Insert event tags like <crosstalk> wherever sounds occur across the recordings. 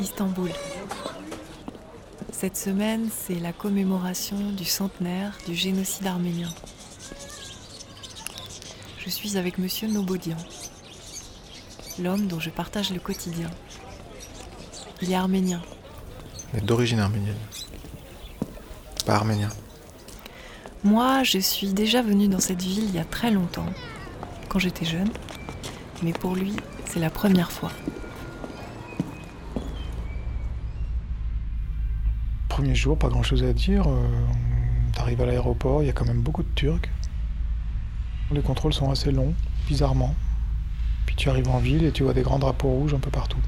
Istanbul. Cette semaine, c'est la commémoration du centenaire du génocide arménien. Je suis avec Monsieur Nobodian, l'homme dont je partage le quotidien. Il est arménien. D'origine arménienne. Pas arménien. Moi, je suis déjà venue dans cette ville il y a très longtemps, quand j'étais jeune. Mais pour lui, c'est la première fois. Premier jour, pas grand chose à dire. Euh, T'arrives à l'aéroport, il y a quand même beaucoup de Turcs. Les contrôles sont assez longs, bizarrement. Puis tu arrives en ville et tu vois des grands drapeaux rouges un peu partout.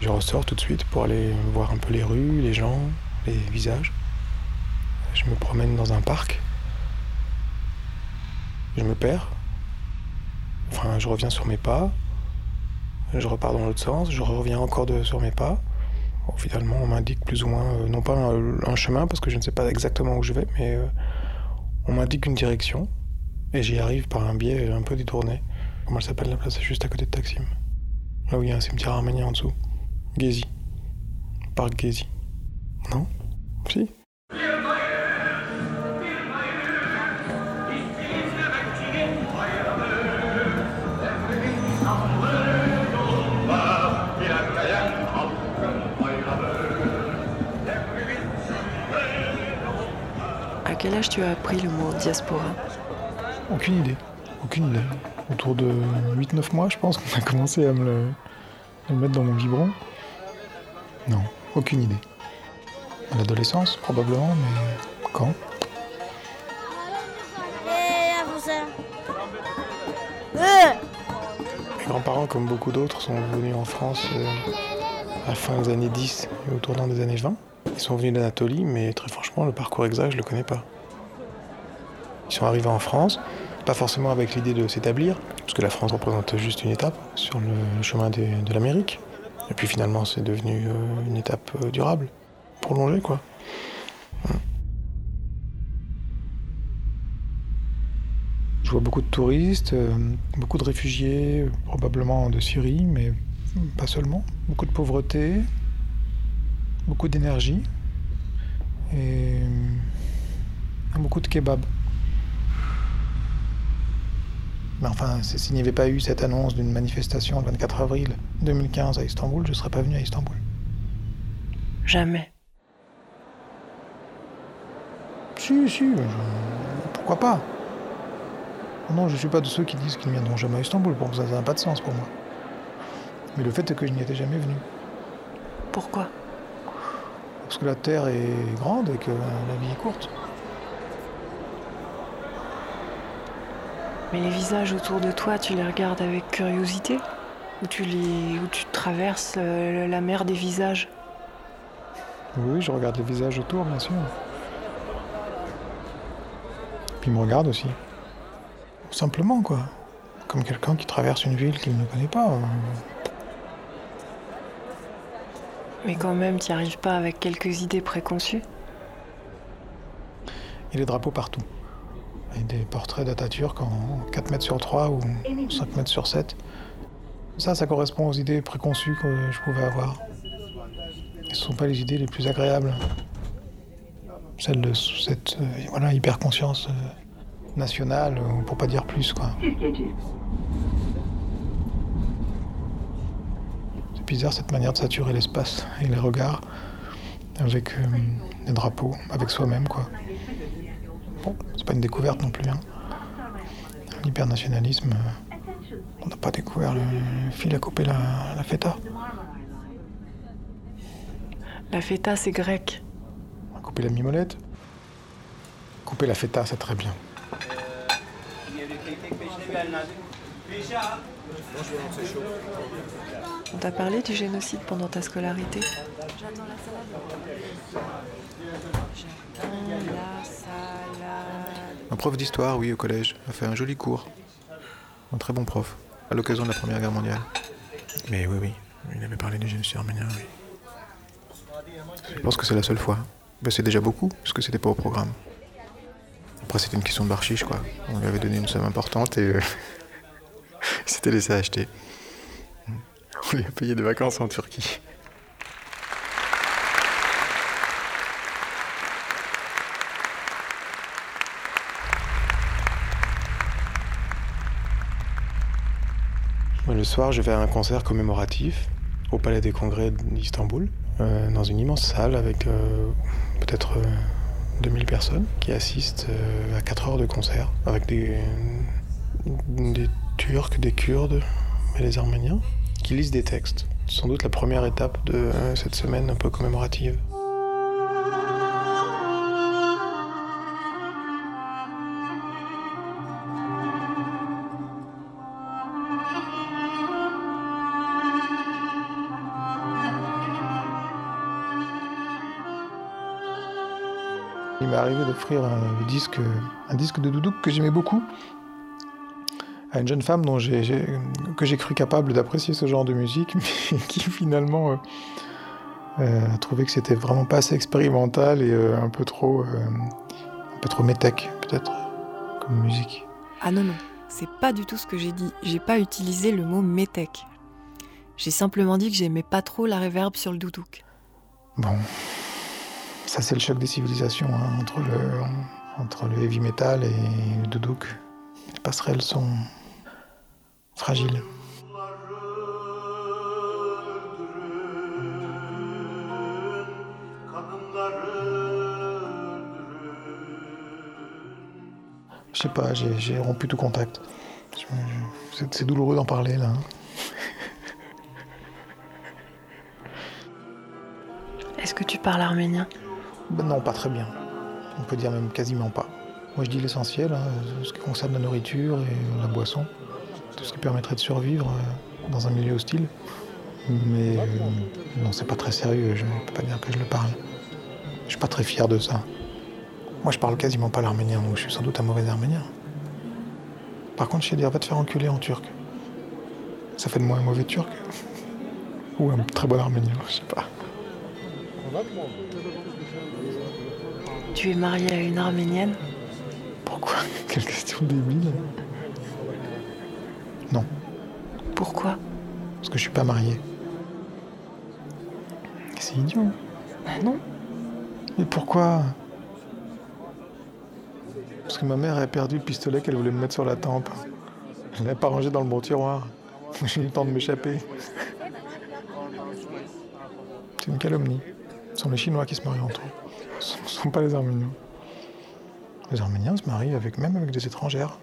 Je ressors tout de suite pour aller voir un peu les rues, les gens, les visages. Je me promène dans un parc. Je me perds. Enfin, je reviens sur mes pas. Je repars dans l'autre sens. Je reviens encore sur mes pas. Finalement, on m'indique plus ou moins, euh, non pas un, chemin, parce que je ne sais pas exactement où je vais, mais euh, on m'indique une direction. Et j'y arrive par un biais un peu détourné. Comment elle s'appelle la place? Juste à côté de Taksim. Là où il y a un cimetière arménien en dessous. Gezi. Parc Gezi. Non? Si quel âge tu as appris le mot diaspora Aucune idée. Aucune idée. Autour de 8-9 mois, je pense qu'on a commencé à me, le, mettre dans mon biberon. Non, aucune idée. À l'adolescence, probablement, mais quand? Mes grands-parents, comme beaucoup d'autres, sont venus en France euh, à la fin des années 10 et au tournant des années 20. Ils sont venus d'Anatolie, mais très franchement, le parcours exact, je le connais pas. Ils sont arrivés en France, pas forcément avec l'idée de s'établir, parce que la France représente juste une étape sur le chemin des, de l'Amérique. Et puis finalement, c'est devenu euh, une étape euh, durable, prolongée, quoi. Je vois beaucoup de touristes, euh, beaucoup de réfugiés, probablement de Syrie, mais pas seulement. Beaucoup de pauvreté, beaucoup d'énergie et beaucoup de kebab. Mais enfin, s'il n'y avait pas eu cette annonce d'une manifestation le 24 avril 2015 à Istanbul, je ne serais pas venu à Istanbul. Jamais. Si, si, je... pourquoi pas? Non, je ne suis pas de ceux qui disent qu'ils ne viendront jamais à Istanbul, pour ça, ça n'a pas de sens pour moi. Mais le fait est que je n'y étais jamais venu. Pourquoi? Parce que la Terre est grande et que la vie est courte. Mais les visages autour de toi, tu les regardes avec curiosité? Ou tu, les... Ou tu traverses euh, la mer des visages? Oui, je regarde les visages autour, bien sûr. Puis ils me regardent aussi. Simplement, quoi. Comme quelqu'un qui traverse une ville qu'il ne connaît pas. Mais quand même, tu n'y arrives pas avec quelques idées préconçues Il y a des drapeaux partout. Et des portraits d'Atatürk en 4 mètres sur 3 ou 5 mètres sur 7. Ça, ça correspond aux idées préconçues que je pouvais avoir. Ce ne sont pas les idées les plus agréables. Celles de cette euh, voilà, hyper-conscience euh, nationale, pour pas dire plus, quoi. C'est bizarre cette manière de saturer l'espace et les regards avec euh, des drapeaux, avec soi-même, quoi. Bon, c'est pas une découverte non plus. Hein. L'hypernationalisme, euh, on n'a pas découvert le, le fil à couper la, la feta. La feta, c'est grec. On a coupé la mimolette. Couper la feta, c'est très bien. On t'a parlé du génocide pendant ta scolarité Un prof d'histoire, oui, au collège, a fait un joli cours. Un très bon prof, à l'occasion de la Première Guerre mondiale. Mais oui, oui, il avait parlé du génocide arménien, oui. Je pense que c'est la seule fois. Ben, c'est déjà beaucoup, parce que c'était pas au programme. Après, c'était une question de barchiche, quoi. On lui avait donné une somme importante et euh, s'était laissé acheter. On lui a payé des vacances en Turquie. Le soir, je vais à un concert commémoratif au Palais des Congrès d'Istanbul, euh, dans une immense salle avec euh, peut-être 2000 personnes qui assistent à 4 heures de concert avec des Turcs, des Kurdes et des Arméniens qui lisent des textes. Sans doute la première étape de cette semaine un peu commémorative. Il m'est arrivé d'offrir un disque, un disque de Doudouk que j'aimais beaucoup à une jeune femme dont que j'ai cru capable d'apprécier ce genre de musique, <laughs> mais qui finalement euh, euh, a trouvé que c'était vraiment pas assez expérimental et euh, un peu trop, un peu trop métèque peut-être comme musique. Ah non non, c'est pas du tout ce que j'ai dit. J'ai pas utilisé le mot métèque. J'ai simplement dit que j'aimais pas trop la réverb sur le doudouk. Bon, ça, c'est le choc des civilisations hein, entre, le, entre le heavy metal et le doudouk. Les passerelles sont fragiles. Je sais pas, j'ai rompu tout contact. C'est douloureux d'en parler là. Hein. Est-ce que tu parles arménien? Ben non, pas très bien. On peut dire même quasiment pas. Moi je dis l'essentiel, hein, ce qui concerne la nourriture et la boisson, tout ce qui permettrait de survivre euh, dans un milieu hostile. Mais euh, non, c'est pas très sérieux, je ne peux pas dire que je le parle. Je suis pas très fier de ça. Moi je parle quasiment pas l'arménien, donc je suis sans doute un mauvais arménien. Par contre, je sais dire va te faire enculer en turc. Ça fait de moi un mauvais turc. <laughs> Ou un très bon arménien, je sais pas. Tu es marié à une arménienne? Pourquoi? <laughs> Quelle question débile. Pourquoi Parce que je suis pas marié. C'est idiot. Bah non. Mais pourquoi Parce que ma mère a perdu le pistolet qu'elle voulait me mettre sur la tempe. Elle l'a pas rangé dans le bon tiroir. <laughs> J'ai eu le temps de m'échapper. C'est une calomnie. Ce sont les Chinois qui se marient entre eux. Ce ne sont pas les Arméniens. Les Arméniens se marient avec, même avec des étrangères.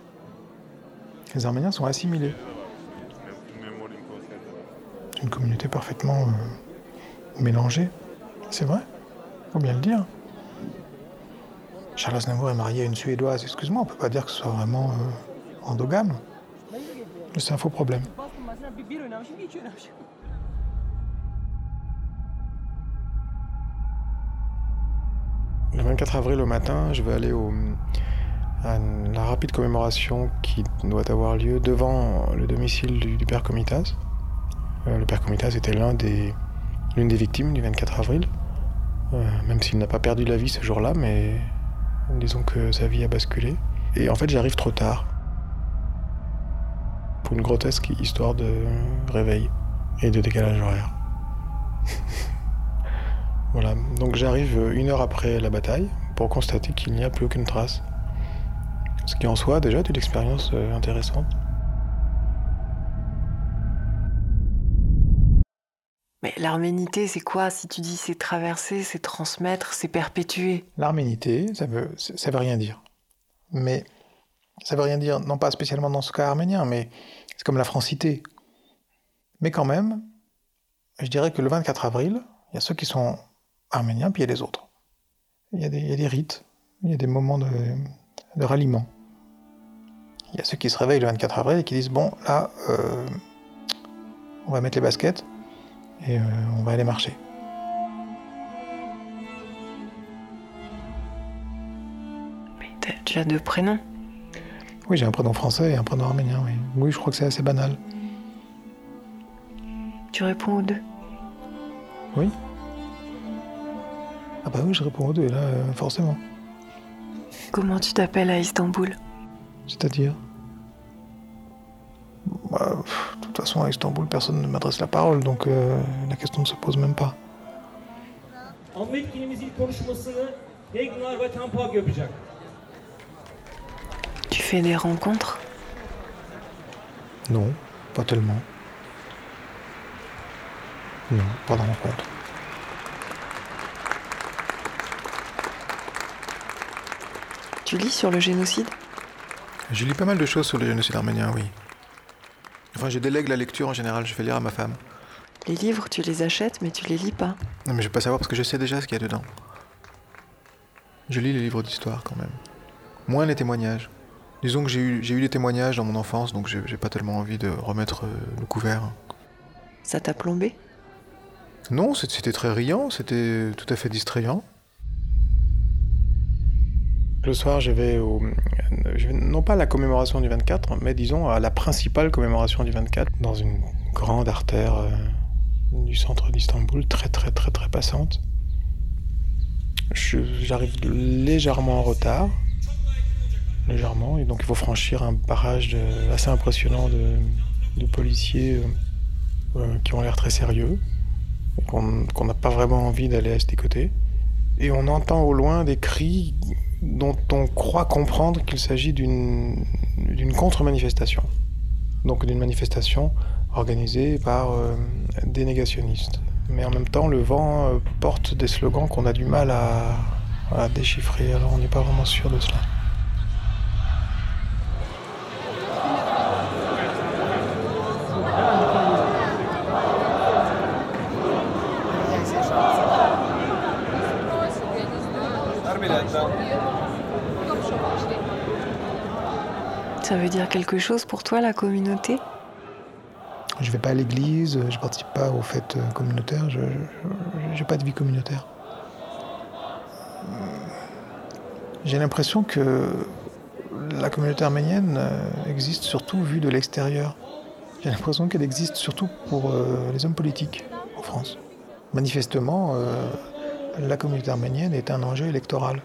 Les Arméniens sont assimilés. Une communauté parfaitement euh, mélangée. C'est vrai, faut bien le dire. Charles Aznavour est marié à une Suédoise. Excuse-moi, on peut pas dire que ce soit vraiment euh, endogame. C'est un faux problème. Le 24 avril au matin, je vais aller à la rapide commémoration qui doit avoir lieu devant le domicile du, père Comitas. Euh, le père Comitas était l'un des, l'une des victimes du 24 avril, euh, même s'il n'a pas perdu la vie ce jour-là, mais disons que sa vie a basculé. Et en fait, j'arrive trop tard pour une grotesque histoire de réveil et de décalage horaire. <laughs> Voilà, donc j'arrive une heure après la bataille pour constater qu'il n'y a plus aucune trace. Ce qui en soi déjà est une expérience euh, intéressante. Mais l'arménité, c'est quoi? Si tu dis c'est traverser, c'est transmettre, c'est perpétuer. L'arménité, ça veut, ça veut rien dire. Mais ça veut rien dire, non pas spécialement dans ce cas arménien, mais c'est comme la francité. Mais quand même, je dirais que le 24 avril, il y a ceux qui sont arméniens, puis il y a les autres. Il y a des, rites, il y a des moments de, ralliement. Il y a ceux qui se réveillent le 24 avril et qui disent Bon, là, euh, on va mettre les baskets et euh, on va aller marcher. Mais tu as deux prénoms Oui, j'ai un prénom français et un prénom arménien, oui. Oui, je crois que c'est assez banal. Tu réponds aux deux Oui. Ah bah oui, je réponds aux deux, là, euh, forcément. Comment tu t'appelles à Istanbul? C'est-à-dire? Bah, toute façon, à Istanbul, personne ne m'adresse la parole, donc euh, la question ne se pose même pas. Tu fais des rencontres? Non, pas tellement. Non, pas de rencontre. Tu lis sur le génocide? Je lis pas mal de choses sur le génocide arménien, oui. Enfin, je délègue la lecture en général, je fais lire à ma femme. Les livres, tu les achètes, mais tu les lis pas. Non, mais je vais pas savoir parce que je sais déjà ce qu'il y a dedans. Je lis les livres d'histoire quand même. Moins les témoignages. Disons que j'ai eu, j'ai eu des témoignages dans mon enfance, donc j'ai j'ai pas tellement envie de remettre euh, le couvert. Ça t'a plombé? Non, c'était très riant, c'était tout à fait distrayant. Le soir, je vais non pas à la commémoration du 24, mais disons à la principale commémoration du 24, dans une grande artère euh, du centre d'Istanbul, très très très très passante. J'arrive légèrement en retard, légèrement, et donc il faut franchir un barrage assez impressionnant de, policiers euh, euh, qui ont l'air très sérieux, qu'on n'a pas vraiment envie d'aller à ce côté. Et on entend au loin des cris dont on croit comprendre qu'il s'agit d'une contre-manifestation. Donc d'une manifestation organisée par euh, des négationnistes. Mais en même temps, le vent euh, porte des slogans qu'on a du mal à, à déchiffrer, alors on n'est pas vraiment sûr de cela. Ça veut dire quelque chose pour toi, la communauté? Je vais pas à l'église, je participe pas aux fêtes euh, communautaires, je j'ai pas de vie communautaire. J'ai l'impression que la communauté arménienne euh, existe surtout vue de l'extérieur. J'ai l'impression qu'elle existe surtout pour euh, les hommes politiques en France. Manifestement, la communauté arménienne est un enjeu électoral.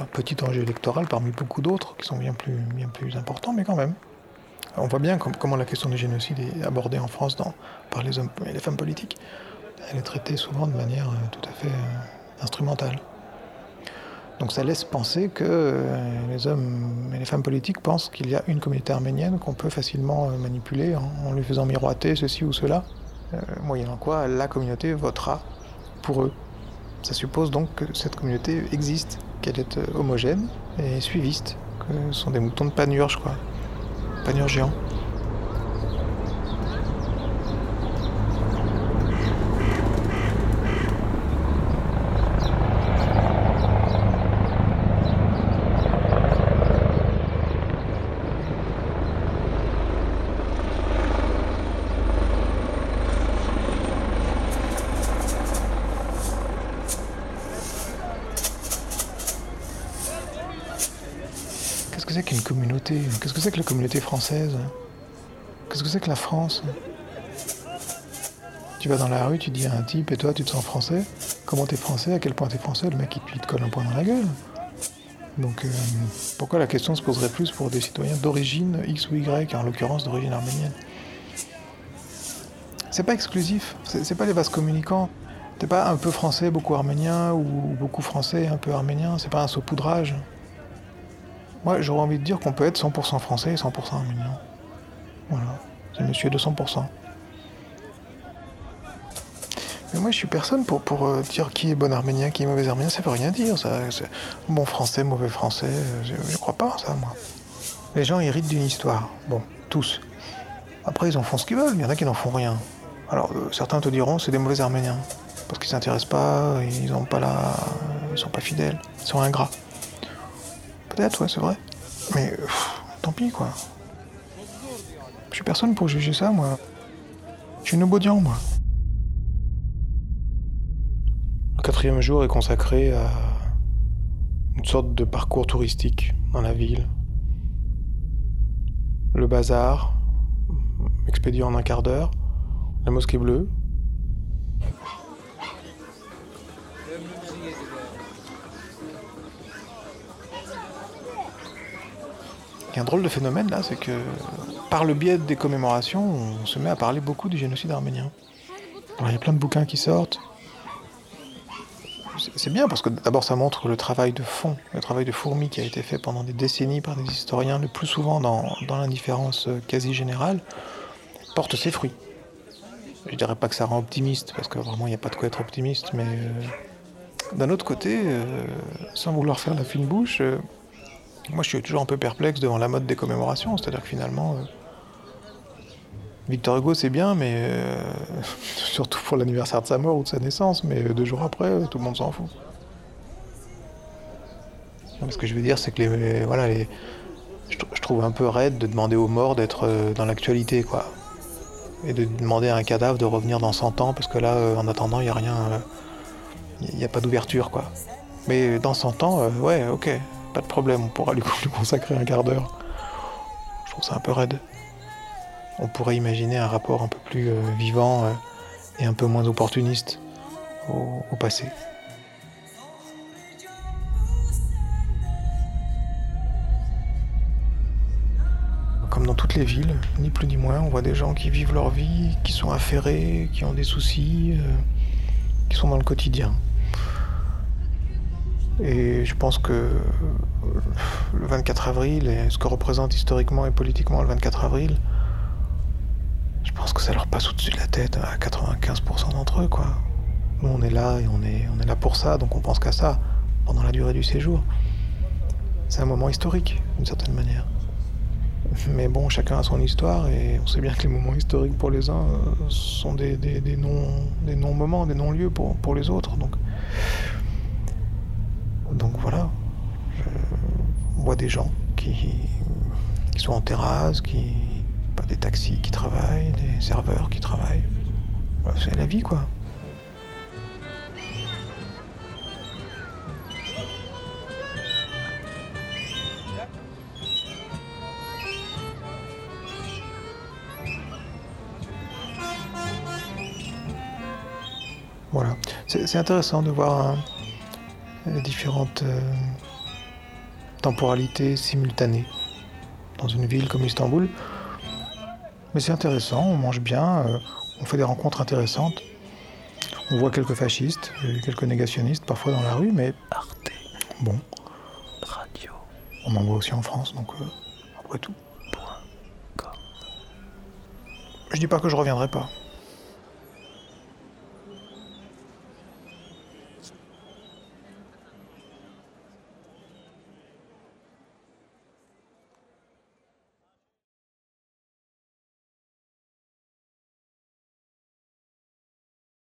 Un petit enjeu électoral parmi beaucoup d'autres qui sont bien plus, bien plus importants, mais quand même. On voit bien com- comment la question du génocide est abordée en France par les hommes et les femmes politiques. Elle est traitée souvent de manière euh, tout à fait euh, instrumentale. Donc ça laisse penser que euh, les hommes et les femmes politiques pensent qu'il y a une communauté arménienne qu'on peut facilement manipuler en, en lui faisant miroiter ceci ou cela, moyennant quoi la communauté votera pour eux. Ça suppose donc que cette communauté existe, qu'elle est euh, homogène et suiviste, que ce sont des moutons de panurge, quoi. Panurge géant. Qu'est-ce que c'est qu'une communauté Qu'est-ce que c'est que la communauté française Qu'est-ce que c'est que la France Tu vas dans la rue, tu dis à un type, et toi, tu te sens français? Comment t'es français? À quel point t'es français? Le mec, il te- colle un point dans la gueule. Donc, euh, pourquoi la question se poserait plus pour des citoyens d'origine X ou Y, en l'occurrence d'origine arménienne? C'est pas exclusif, c'est pas les vases communicants. T'es pas un peu français, beaucoup arménien, ou beaucoup français, un peu arménien, c'est pas un saupoudrage. Moi, j'aurais envie de dire qu'on peut être 100% français et 100% arménien. Voilà, c'est monsieur de 100%. Mais moi, je suis personne pour, pour euh, dire qui est bon arménien, qui est mauvais arménien, ça veut rien dire. Ça, bon français, mauvais français, euh, je, je crois pas ça, moi. Les gens héritent d'une histoire. Bon, tous. Après, ils en font ce qu'ils veulent, il y en a qui n'en font rien. Alors, euh, certains te diront, c'est des mauvais arméniens. Parce qu'ils s'intéressent pas, ils ont pas la... Ils sont pas fidèles, ils sont ingrats. Peut-être, ouais, c'est vrai. Mais tant pis, quoi. Je suis personne pour juger ça, moi. Je suis Nobodian, moi. Le quatrième jour est consacré à une sorte de parcours touristique dans la ville. Le bazar, expédié en un quart d'heure. La mosquée bleue. Il y a un drôle de phénomène là, c'est que par le biais des commémorations, on se met à parler beaucoup du génocide arménien. Il y a plein de bouquins qui sortent. C'est- bien parce que d'abord ça montre le travail de fond, le travail de fourmi qui a été fait pendant des décennies par des historiens, le plus souvent dans, l'indifférence euh, quasi générale, porte ses fruits. Je dirais pas que ça rend optimiste, parce que vraiment il n'y a pas de quoi être optimiste, mais euh, d'un autre côté, euh, sans vouloir faire la fine bouche, moi je suis toujours un peu perplexe devant la mode des commémorations, c'est-à-dire que finalement, euh, Victor Hugo c'est bien, mais euh, <laughs> surtout pour l'anniversaire de sa mort ou de sa naissance, mais euh, deux jours après, tout le monde s'en fout. Ce que je veux dire, c'est que les, voilà, je, tr- je trouve un peu raide de demander aux morts d'être dans l'actualité, quoi. Et de demander à un cadavre de revenir dans 100 ans, parce que là, en attendant, il n'y a rien. Il n'y a pas d'ouverture, quoi. Mais dans 100 ans, ouais, ok, pas de problème, on pourra <laughs> lui, consacrer un quart d'heure. Je trouve ça un peu raide. On pourrait imaginer un rapport un peu plus euh, vivant euh, et un peu moins opportuniste au, au passé. Comme dans toutes les villes, ni plus ni moins, on voit des gens qui vivent leur vie, qui sont affairés, qui ont des soucis, euh, qui sont dans le quotidien. Et je pense que euh, le 24 avril et ce que représente historiquement et politiquement le 24 avril, je pense que ça leur passe au-dessus de la tête à 95% d'entre eux, quoi. Nous, on est là et on est, on est là pour ça, donc on pense qu'à ça pendant la durée du séjour. C'est un moment historique, d'une certaine manière. Mais bon, chacun a son histoire et on sait bien que les moments historiques pour les uns euh, sont des, des, des non, des non-moments, des non-lieux pour, pour les autres. Donc, donc voilà. Je- on voit des gens qui, sont en terrasse, qui. Pas des taxis qui travaillent, des serveurs qui travaillent. C'est la vie quoi. Voilà. C'est intéressant de voir différentes euh, temporalités simultanées dans une ville comme Istanbul. Mais c'est intéressant, on mange bien, euh, on fait des rencontres intéressantes. On voit quelques fascistes, euh, quelques négationnistes parfois dans la rue, mais Arte bon, Radio. on en voit aussi en France, donc euh, après tout. com. Je dis pas que je reviendrai pas.